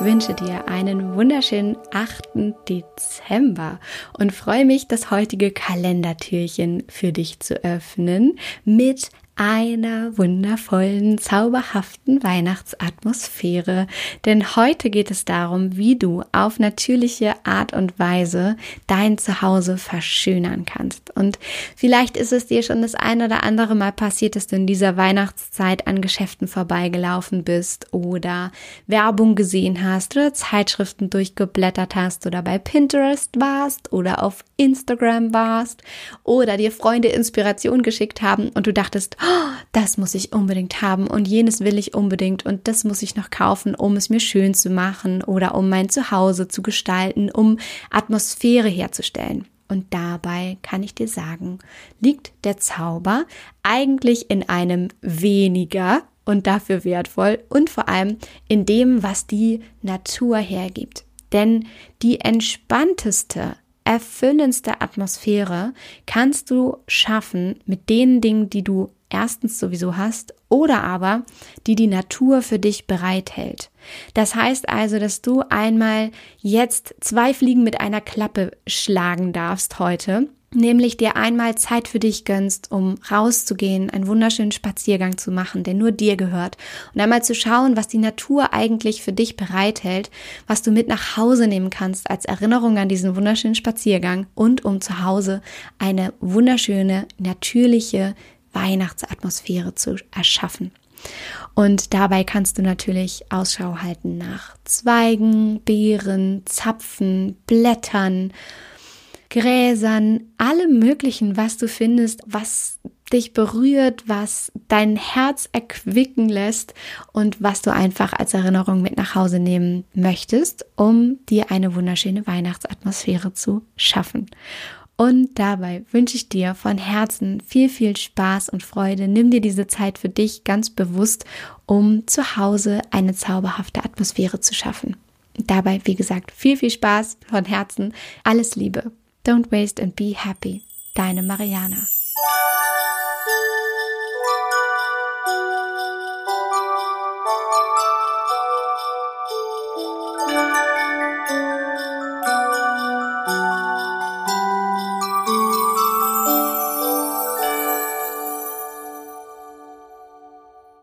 wünsche dir einen wunderschönen 8. Dezember und freue mich, das heutige Kalendertürchen für dich zu öffnen mit einer wundervollen, zauberhaften Weihnachtsatmosphäre. Denn heute geht es darum, wie du auf natürliche Art und Weise dein Zuhause verschönern kannst. Und vielleicht ist es dir schon das ein oder andere Mal passiert, dass du in dieser Weihnachtszeit an Geschäften vorbeigelaufen bist oder Werbung gesehen hast oder Zeitschriften durchgeblättert hast oder bei Pinterest warst oder auf Instagram warst oder dir Freunde Inspiration geschickt haben und du dachtest, oh, das muss ich unbedingt haben und jenes will ich unbedingt und das muss ich noch kaufen, um es mir schön zu machen oder um mein Zuhause zu gestalten, um Atmosphäre herzustellen. Und dabei kann ich dir sagen, liegt der Zauber eigentlich in einem weniger und dafür wertvoll und vor allem in dem, was die Natur hergibt. Denn die entspannteste erfüllendste Atmosphäre kannst du schaffen mit den Dingen, die du erstens sowieso hast oder aber die die Natur für dich bereithält. Das heißt also, dass du einmal jetzt zwei Fliegen mit einer Klappe schlagen darfst heute nämlich dir einmal Zeit für dich gönnst, um rauszugehen, einen wunderschönen Spaziergang zu machen, der nur dir gehört und einmal zu schauen, was die Natur eigentlich für dich bereithält, was du mit nach Hause nehmen kannst als Erinnerung an diesen wunderschönen Spaziergang und um zu Hause eine wunderschöne, natürliche Weihnachtsatmosphäre zu erschaffen. Und dabei kannst du natürlich Ausschau halten nach Zweigen, Beeren, Zapfen, Blättern, Gräsern, allem Möglichen, was du findest, was dich berührt, was dein Herz erquicken lässt und was du einfach als Erinnerung mit nach Hause nehmen möchtest, um dir eine wunderschöne Weihnachtsatmosphäre zu schaffen. Und dabei wünsche ich dir von Herzen viel, viel Spaß und Freude. Nimm dir diese Zeit für dich ganz bewusst, um zu Hause eine zauberhafte Atmosphäre zu schaffen. Dabei, wie gesagt, viel, viel Spaß von Herzen. Alles Liebe. Don't waste and be happy. Deine Mariana.